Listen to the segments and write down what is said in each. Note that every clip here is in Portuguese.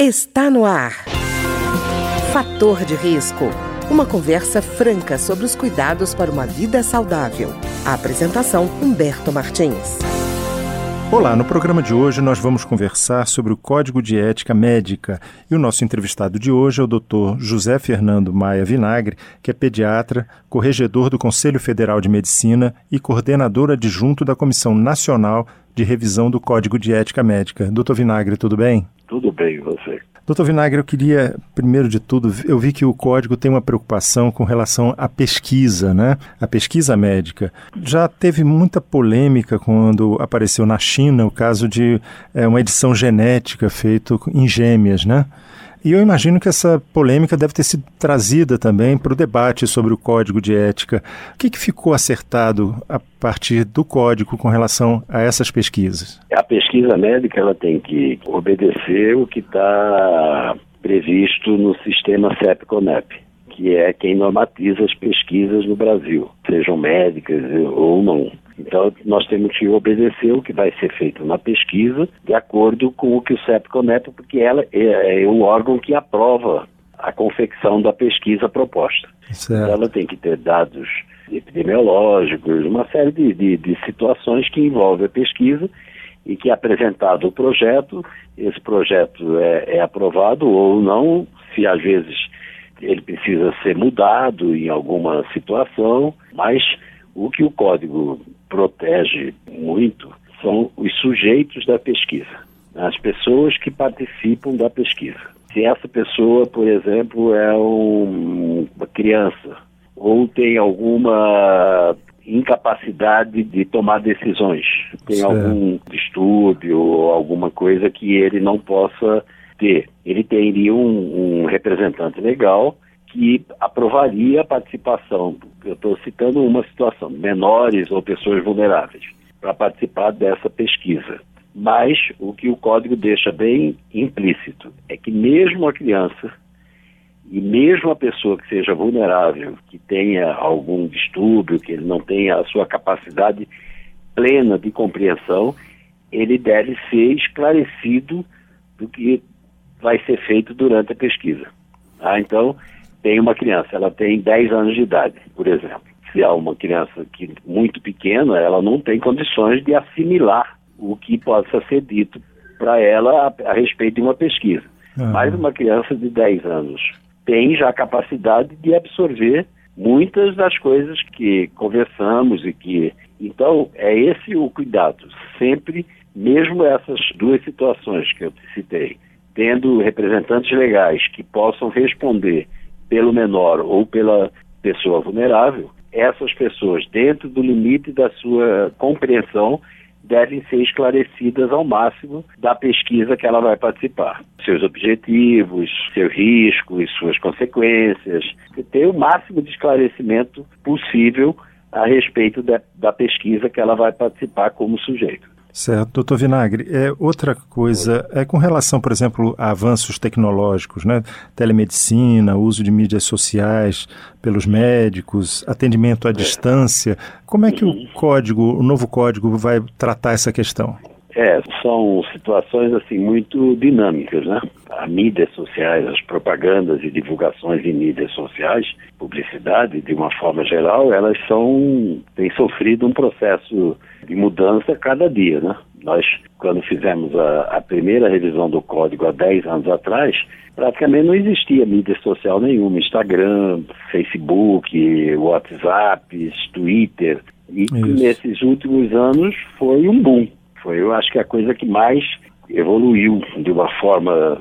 Está no ar. Fator de risco. Uma conversa franca sobre os cuidados para uma vida saudável. A apresentação Humberto Martins. Olá, no programa de hoje nós vamos conversar sobre o Código de Ética Médica e o nosso entrevistado de hoje é o Dr. José Fernando Maia Vinagre, que é pediatra, corregedor do Conselho Federal de Medicina e coordenador adjunto da Comissão Nacional de Revisão do Código de Ética Médica. Doutor Vinagre, tudo bem? Tudo bem, você. Doutor Vinagre, eu queria, primeiro de tudo, eu vi que o código tem uma preocupação com relação à pesquisa, né? A pesquisa médica. Já teve muita polêmica quando apareceu na China o caso de é, uma edição genética feita em gêmeas, né? E eu imagino que essa polêmica deve ter sido trazida também para o debate sobre o código de ética. O que, que, ficou acertado a partir do código com relação a essas pesquisas? A pesquisa médica ela tem que obedecer o que está previsto no sistema CEP-CONEP, que é quem normatiza as pesquisas no Brasil, sejam médicas ou não. Então, nós temos que obedecer o que vai ser feito na pesquisa, de acordo com o que o CEP-CONEP, porque ela é, é o órgão que aprova a confecção da pesquisa proposta. Então, ela tem que ter dados epidemiológicos, uma série de, de, de situações que envolvem a pesquisa e que é apresentado o projeto, esse projeto é, é aprovado ou não, se às vezes ele precisa ser mudado em alguma situação, mas o que o código protege muito são os sujeitos da pesquisa, as pessoas que participam da pesquisa. Se essa pessoa, por exemplo, é um, uma criança ou tem alguma incapacidade de tomar decisões, tem certo. algum distúrbio ou alguma coisa que ele não possa ter, ele teria um, um representante legal que aprovaria a participação, eu estou citando uma situação, menores ou pessoas vulneráveis, para participar dessa pesquisa. Mas o que o código deixa bem implícito é que mesmo a criança e mesmo a pessoa que seja vulnerável, que tenha algum distúrbio, que ele não tenha a sua capacidade plena de compreensão, ele deve ser esclarecido do que vai ser feito durante a pesquisa. Ah, então, tem uma criança, ela tem 10 anos de idade, por exemplo. Se há uma criança que muito pequena, ela não tem condições de assimilar o que possa ser dito para ela a, a, respeito de uma pesquisa. Uhum. Mas uma criança de 10 anos tem já a capacidade de absorver muitas das coisas que conversamos e que. Então, é esse o cuidado. Sempre, mesmo essas duas situações que eu citei, tendo representantes legais que possam responder pelo menor ou pela pessoa vulnerável, essas pessoas, dentro do limite da sua compreensão, devem ser esclarecidas ao máximo da pesquisa que ela vai participar. Seus objetivos, seus riscos, suas consequências, ter o máximo de esclarecimento possível a respeito da, da pesquisa que ela vai participar como sujeito. Certo, doutor Vinagre. É, outra coisa é com relação, por exemplo, a avanços tecnológicos, né? telemedicina, uso de mídias sociais pelos médicos, atendimento à é. distância. Como é que o código, o novo código, vai tratar essa questão? É, são situações assim muito dinâmicas, né? As mídias sociais, as propagandas e divulgações em mídias sociais, publicidade de uma forma geral, elas são têm sofrido um processo de mudança cada dia, né? Nós, quando fizemos a, a primeira revisão do código há 10 anos atrás, praticamente não existia mídia social nenhuma, Instagram, Facebook, WhatsApp, Twitter. E Isso. nesses últimos anos foi um boom foi, eu acho que a coisa que mais evoluiu de uma forma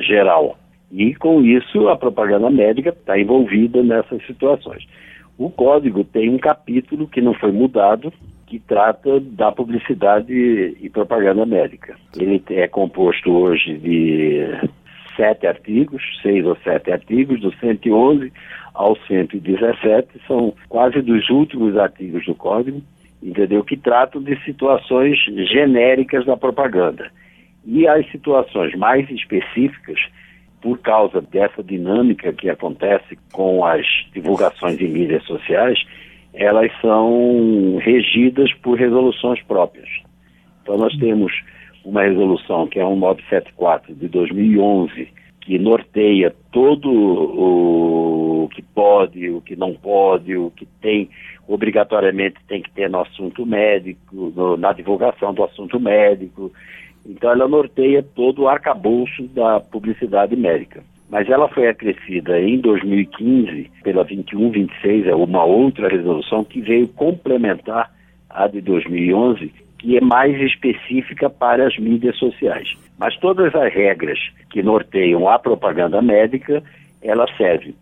geral. E com isso a propaganda médica está envolvida nessas situações. O código tem um capítulo que não foi mudado, que trata da publicidade e propaganda médica. Ele é composto hoje de sete artigos, seis ou sete artigos, do 111 ao 117, são quase dos últimos artigos do código entendeu? Que tratam de situações genéricas da propaganda. E as situações mais específicas, por causa dessa dinâmica que acontece com as divulgações em mídias sociais, elas são regidas por resoluções próprias. Então nós temos uma resolução que é 1974 de 2011, que norteia todo o que pode, o que não pode, o que tem, obrigatoriamente tem que ter no assunto médico, no, na divulgação do assunto médico. Então, ela norteia todo o arcabouço da publicidade médica. Mas ela foi acrescida em 2015 pela 2126, é uma outra resolução que veio complementar a de 2011, que é mais específica para as mídias sociais. Mas todas as regras que norteiam a propaganda médica, ela serve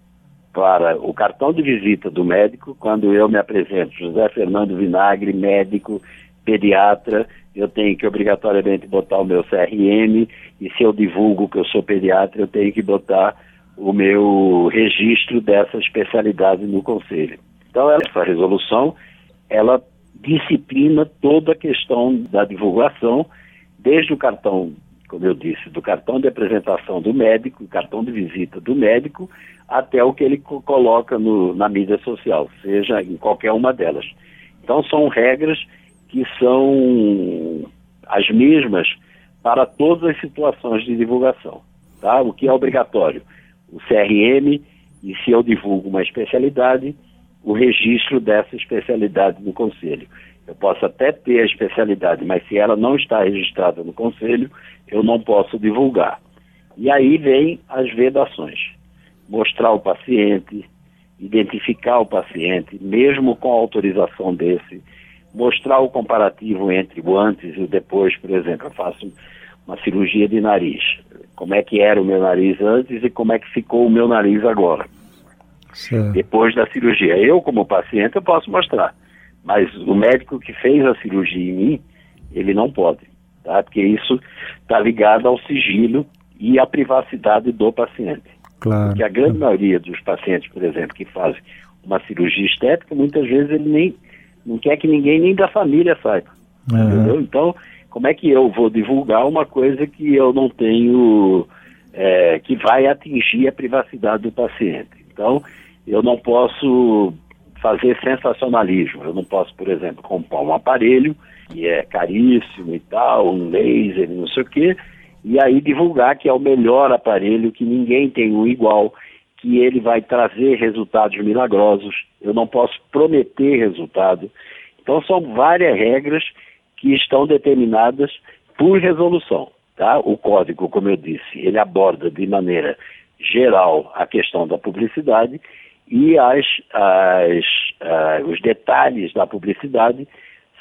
para o cartão de visita do médico, quando eu me apresento, José Fernando Vinagre, médico, pediatra, eu tenho que obrigatoriamente botar o meu CRM, e se eu divulgo que eu sou pediatra, eu tenho que botar o meu registro dessa especialidade no conselho. Então, essa resolução, ela disciplina toda a questão da divulgação, desde o cartão, como eu disse, do cartão de apresentação do médico, cartão de visita do médico, até o que ele coloca no, na mídia social, seja em qualquer uma delas. Então são regras que são as mesmas para todas as situações de divulgação. Tá? O que é obrigatório? O CRM, e se eu divulgo uma especialidade, o registro dessa especialidade no conselho. Eu posso até ter a especialidade, mas se ela não está registrada no conselho, eu não posso divulgar. E aí vem as vedações. Mostrar o paciente, identificar o paciente, mesmo com autorização desse, mostrar o comparativo entre o antes e o depois, por exemplo, eu faço uma cirurgia de nariz. Como é que era o meu nariz antes e como é que ficou o meu nariz agora. Certo. Depois da cirurgia. Eu, como paciente, eu posso mostrar. Mas o médico que fez a cirurgia em mim, ele não pode. Tá? Porque isso está ligado ao sigilo e à privacidade do paciente. Claro. Porque a grande maioria dos pacientes, por exemplo, que fazem uma cirurgia estética, muitas vezes ele nem não quer que ninguém nem da família saiba. Entendeu? Então, como é que eu vou divulgar uma coisa que eu não tenho, é, que vai atingir a privacidade do paciente? Então, eu não posso fazer sensacionalismo. Eu não posso, por exemplo, comprar um aparelho que é caríssimo e tal, um laser, não sei o quê, e aí divulgar que é o melhor aparelho, que ninguém tem um igual, que ele vai trazer resultados milagrosos. Eu não posso prometer resultado. Então são várias regras que estão determinadas por resolução. Tá? O código, como eu disse, ele aborda de maneira geral a questão da publicidade e as, as, uh, os detalhes da publicidade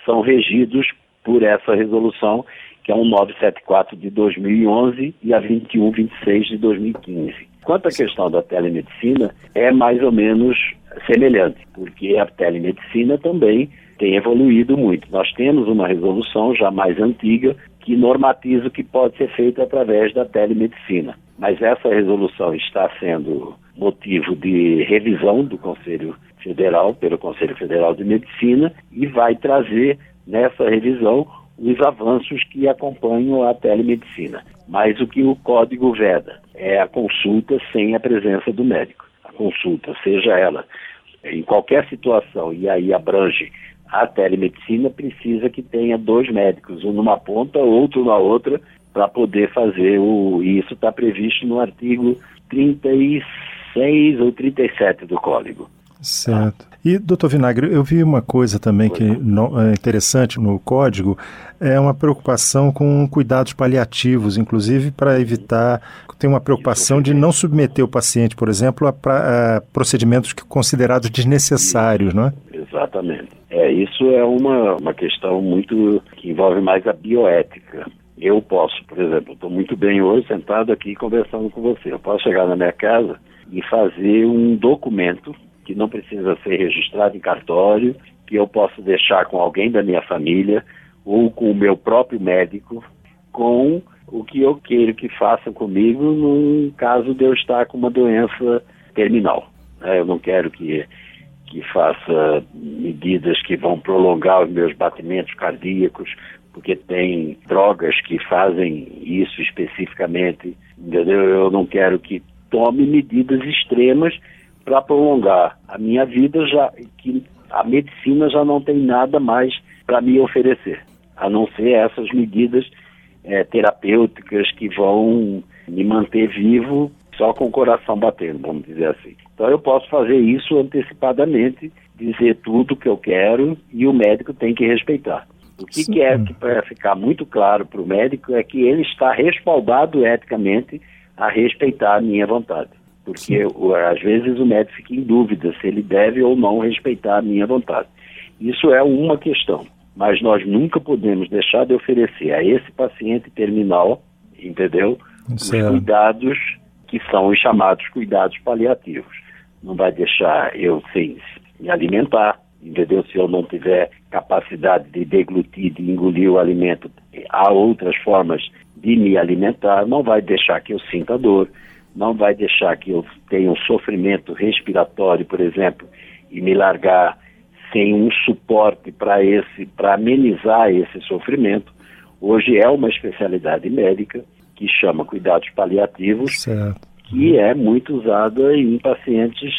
são regidos por essa resolução, que é um 974 de 2011 e a 2126 de 2015. Quanto à questão da telemedicina, é mais ou menos semelhante, porque a telemedicina também tem evoluído muito. Nós temos uma resolução já mais antiga que normatiza o que pode ser feito através da telemedicina. Mas essa resolução está sendo motivo de revisão do Conselho Federal, pelo Conselho Federal de Medicina, e vai trazer nessa revisão os avanços que acompanham a telemedicina. Mas o que o código veda é a consulta sem a presença do médico. A consulta, seja ela em qualquer situação, e aí abrange a telemedicina, precisa que tenha dois médicos, um numa ponta, outro na outra, para poder fazer o. E isso está previsto no artigo 36 ou 37 do Código. Certo. E, doutor Vinagre, eu vi uma coisa também que é interessante no código, é uma preocupação com cuidados paliativos, inclusive para evitar, tem uma preocupação de não submeter o paciente, por exemplo, a, pra, a procedimentos considerados desnecessários, não é? Exatamente. É, isso é uma, uma questão muito que envolve mais a bioética. Eu posso, por exemplo, estou muito bem hoje sentado aqui conversando com você. Eu posso chegar na minha casa e fazer um documento que não precisa ser registrado em cartório, que eu posso deixar com alguém da minha família ou com o meu próprio médico, com o que eu quero que façam comigo no caso de eu estar com uma doença terminal. Né? Eu não quero que, que faça medidas que vão prolongar os meus batimentos cardíacos, porque tem drogas que fazem isso especificamente, entendeu? Eu não quero que tome medidas extremas para prolongar a minha vida, já que a medicina já não tem nada mais para me oferecer, a não ser essas medidas é, terapêuticas que vão me manter vivo só com o coração batendo, vamos dizer assim. Então eu posso fazer isso antecipadamente, dizer tudo que eu quero e o médico tem que respeitar. O que Sim. quer que para ficar muito claro para o médico é que ele está respaldado eticamente a respeitar a minha vontade. Porque às vezes o médico fica em dúvida se ele deve ou não respeitar a minha vontade. Isso é uma questão, mas nós nunca podemos deixar de oferecer a esse paciente terminal, entendeu? Certo. Os cuidados que são os chamados cuidados paliativos. Não vai deixar eu sem me alimentar, entendeu? Se eu não tiver capacidade de deglutir, de engolir o alimento, há outras formas de me alimentar, não vai deixar que eu sinta dor, não vai deixar que eu tenha um sofrimento respiratório, por exemplo, e me largar sem um suporte para esse, para amenizar esse sofrimento. Hoje é uma especialidade médica que chama cuidados paliativos, certo. que é muito usada em pacientes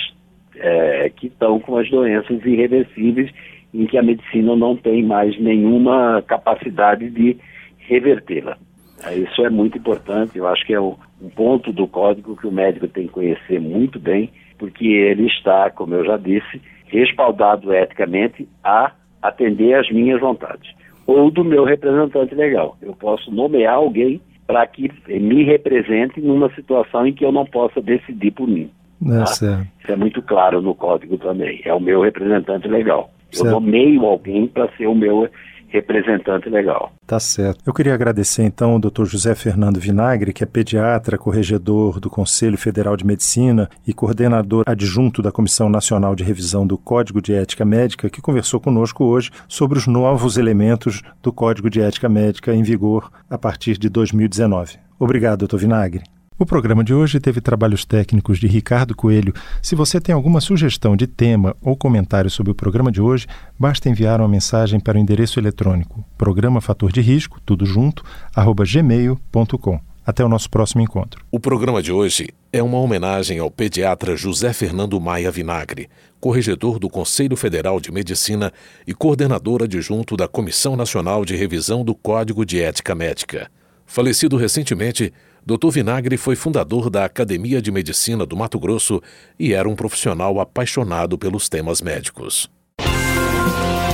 é, que estão com as doenças irreversíveis em que a medicina não tem mais nenhuma capacidade de revertê-la. É, isso é muito importante, eu acho que é um ponto do código que o médico tem que conhecer muito bem, porque ele está, como eu já disse, respaldado eticamente a atender às minhas vontades, ou do meu representante legal. Eu posso nomear alguém para que me represente numa situação em que eu não possa decidir por mim. É, tá? Isso é muito claro no código também. É o meu representante legal. Eu certo. nomeio alguém para ser o meu representante legal. Tá certo. Eu queria agradecer então ao Dr. José Fernando Vinagre, que é pediatra, corregedor do Conselho Federal de Medicina e coordenador adjunto da Comissão Nacional de Revisão do Código de Ética Médica, que conversou conosco hoje sobre os novos elementos do Código de Ética Médica em vigor a partir de 2019. Obrigado, doutor Vinagre. O programa de hoje teve trabalhos técnicos de Ricardo Coelho. Se você tem alguma sugestão de tema ou comentário sobre o programa de hoje, basta enviar uma mensagem para o endereço eletrônico programa fator de risco, tudo junto, arroba gmail.com. Até o nosso próximo encontro. O programa de hoje é uma homenagem ao pediatra José Fernando Maia Vinagre, corregedor do Conselho Federal de Medicina e coordenador adjunto da Comissão Nacional de Revisão do Código de Ética Médica. Falecido recentemente, Dr. Vinagre foi fundador da Academia de Medicina do Mato Grosso e era um profissional apaixonado pelos temas médicos.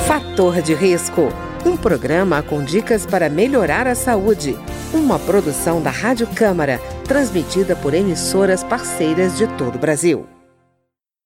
Fator de risco. Um programa com dicas para melhorar a saúde. Uma produção da Rádio Câmara, transmitida por emissoras parceiras de todo o Brasil.